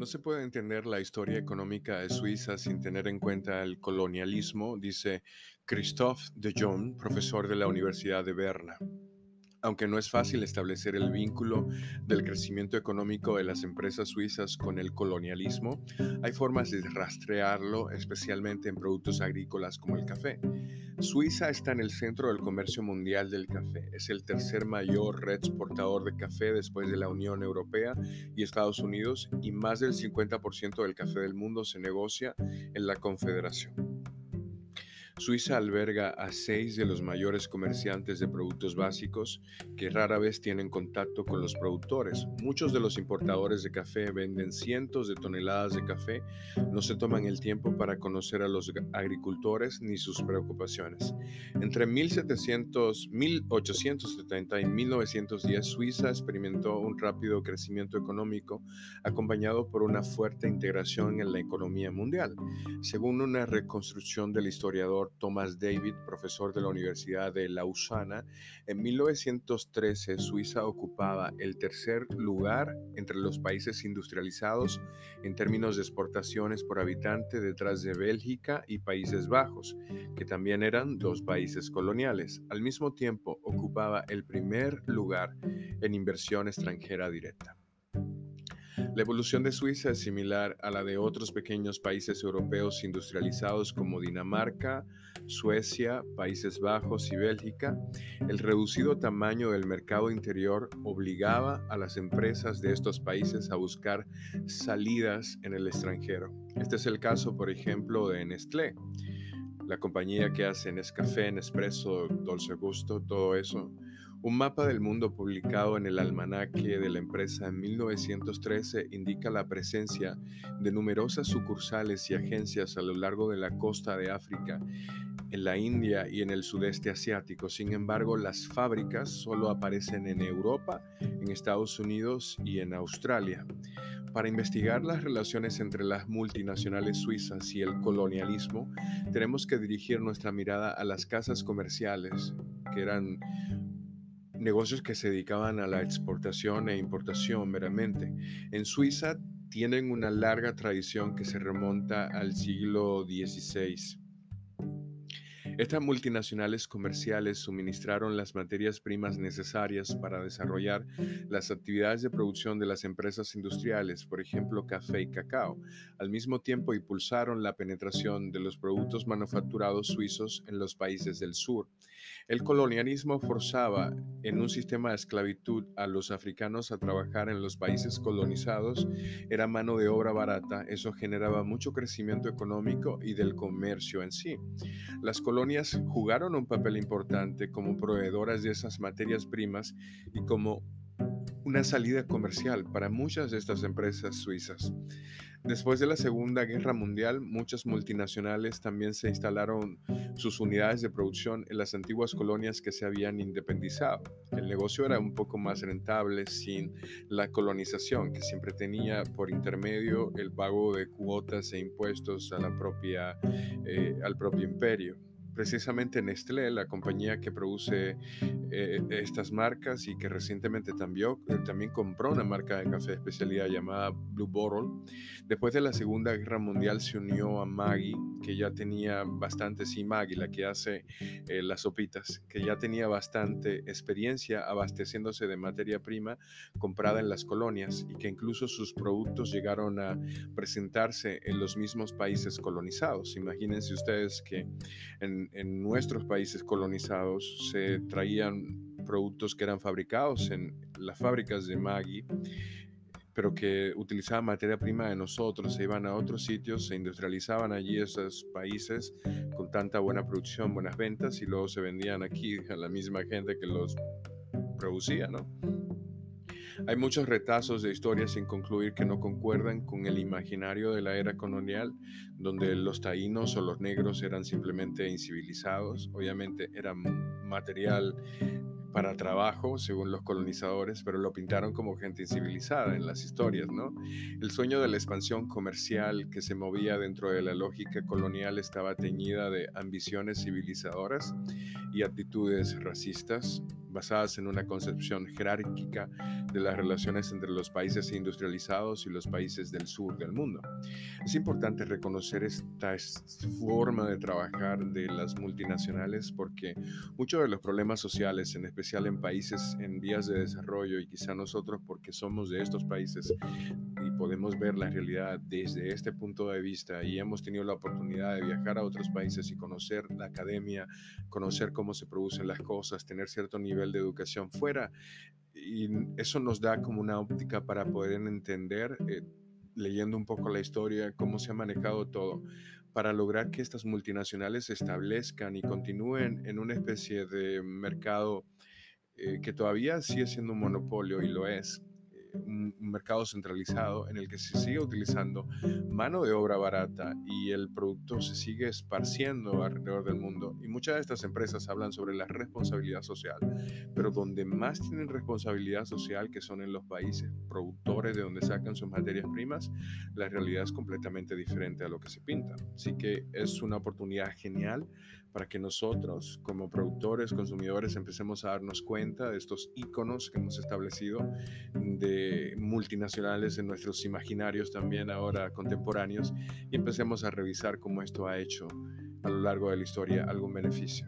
No se puede entender la historia económica de Suiza sin tener en cuenta el colonialismo, dice Christophe de Jong, profesor de la Universidad de Berna. Aunque no es fácil establecer el vínculo del crecimiento económico de las empresas suizas con el colonialismo, hay formas de rastrearlo, especialmente en productos agrícolas como el café. Suiza está en el centro del comercio mundial del café. Es el tercer mayor red exportador de café después de la Unión Europea y Estados Unidos y más del 50% del café del mundo se negocia en la Confederación. Suiza alberga a seis de los mayores comerciantes de productos básicos que rara vez tienen contacto con los productores. Muchos de los importadores de café venden cientos de toneladas de café, no se toman el tiempo para conocer a los agricultores ni sus preocupaciones. Entre 1700, 1870 y 1910, Suiza experimentó un rápido crecimiento económico acompañado por una fuerte integración en la economía mundial. Según una reconstrucción del historiador Thomas David, profesor de la Universidad de Lausana, en 1913 Suiza ocupaba el tercer lugar entre los países industrializados en términos de exportaciones por habitante detrás de Bélgica y Países Bajos, que también eran dos países coloniales. Al mismo tiempo ocupaba el primer lugar en inversión extranjera directa. La evolución de Suiza es similar a la de otros pequeños países europeos industrializados como Dinamarca, Suecia, Países Bajos y Bélgica. El reducido tamaño del mercado interior obligaba a las empresas de estos países a buscar salidas en el extranjero. Este es el caso, por ejemplo, de Nestlé la compañía que hace Nescafé, Nespresso, Dolce Gusto, todo eso. Un mapa del mundo publicado en el almanaque de la empresa en 1913 indica la presencia de numerosas sucursales y agencias a lo largo de la costa de África, en la India y en el sudeste asiático. Sin embargo, las fábricas solo aparecen en Europa, en Estados Unidos y en Australia. Para investigar las relaciones entre las multinacionales suizas y el colonialismo, tenemos que dirigir nuestra mirada a las casas comerciales, que eran negocios que se dedicaban a la exportación e importación meramente. En Suiza tienen una larga tradición que se remonta al siglo XVI. Estas multinacionales comerciales suministraron las materias primas necesarias para desarrollar las actividades de producción de las empresas industriales, por ejemplo, café y cacao. Al mismo tiempo impulsaron la penetración de los productos manufacturados suizos en los países del sur. El colonialismo forzaba en un sistema de esclavitud a los africanos a trabajar en los países colonizados. Era mano de obra barata, eso generaba mucho crecimiento económico y del comercio en sí. Las colonias jugaron un papel importante como proveedoras de esas materias primas y como una salida comercial para muchas de estas empresas suizas. Después de la Segunda Guerra Mundial, muchas multinacionales también se instalaron sus unidades de producción en las antiguas colonias que se habían independizado. El negocio era un poco más rentable sin la colonización, que siempre tenía por intermedio el pago de cuotas e impuestos eh, al propio imperio precisamente Nestlé, la compañía que produce eh, estas marcas y que recientemente también, eh, también compró una marca de café de especialidad llamada Blue Bottle. Después de la Segunda Guerra Mundial se unió a Maggie, que ya tenía bastante, sí, Maggie, la que hace eh, las sopitas, que ya tenía bastante experiencia abasteciéndose de materia prima comprada en las colonias y que incluso sus productos llegaron a presentarse en los mismos países colonizados. Imagínense ustedes que en en, nuestros países colonizados se traían productos que eran fabricados en las fábricas de Maggi, pero que utilizaban materia prima de nosotros, se iban a otros sitios, se industrializaban allí esos países con tanta buena producción, buenas ventas y luego se vendían aquí a la misma gente que los producía, ¿no? Hay muchos retazos de historias sin concluir que no concuerdan con el imaginario de la era colonial, donde los taínos o los negros eran simplemente incivilizados, obviamente eran material para trabajo, según los colonizadores, pero lo pintaron como gente incivilizada en las historias, ¿no? El sueño de la expansión comercial que se movía dentro de la lógica colonial estaba teñida de ambiciones civilizadoras y actitudes racistas. Basadas en una concepción jerárquica de las relaciones entre los países industrializados y los países del sur del mundo. Es importante reconocer esta forma de trabajar de las multinacionales porque muchos de los problemas sociales, en especial en países en vías de desarrollo y quizá nosotros porque somos de estos países y podemos ver la realidad desde este punto de vista y hemos tenido la oportunidad de viajar a otros países y conocer la academia, conocer cómo se producen las cosas, tener cierto nivel de educación fuera y eso nos da como una óptica para poder entender, eh, leyendo un poco la historia, cómo se ha manejado todo, para lograr que estas multinacionales se establezcan y continúen en una especie de mercado eh, que todavía sigue siendo un monopolio y lo es, un, mercado centralizado en el que se sigue utilizando mano de obra barata y el producto se sigue esparciendo alrededor del mundo. Y muchas de estas empresas hablan sobre la responsabilidad social, pero donde más tienen responsabilidad social, que son en los países productores de donde sacan sus materias primas, la realidad es completamente diferente a lo que se pinta. Así que es una oportunidad genial para que nosotros como productores, consumidores, empecemos a darnos cuenta de estos iconos que hemos establecido de multinacionales en nuestros imaginarios también ahora contemporáneos y empecemos a revisar cómo esto ha hecho a lo largo de la historia algún beneficio.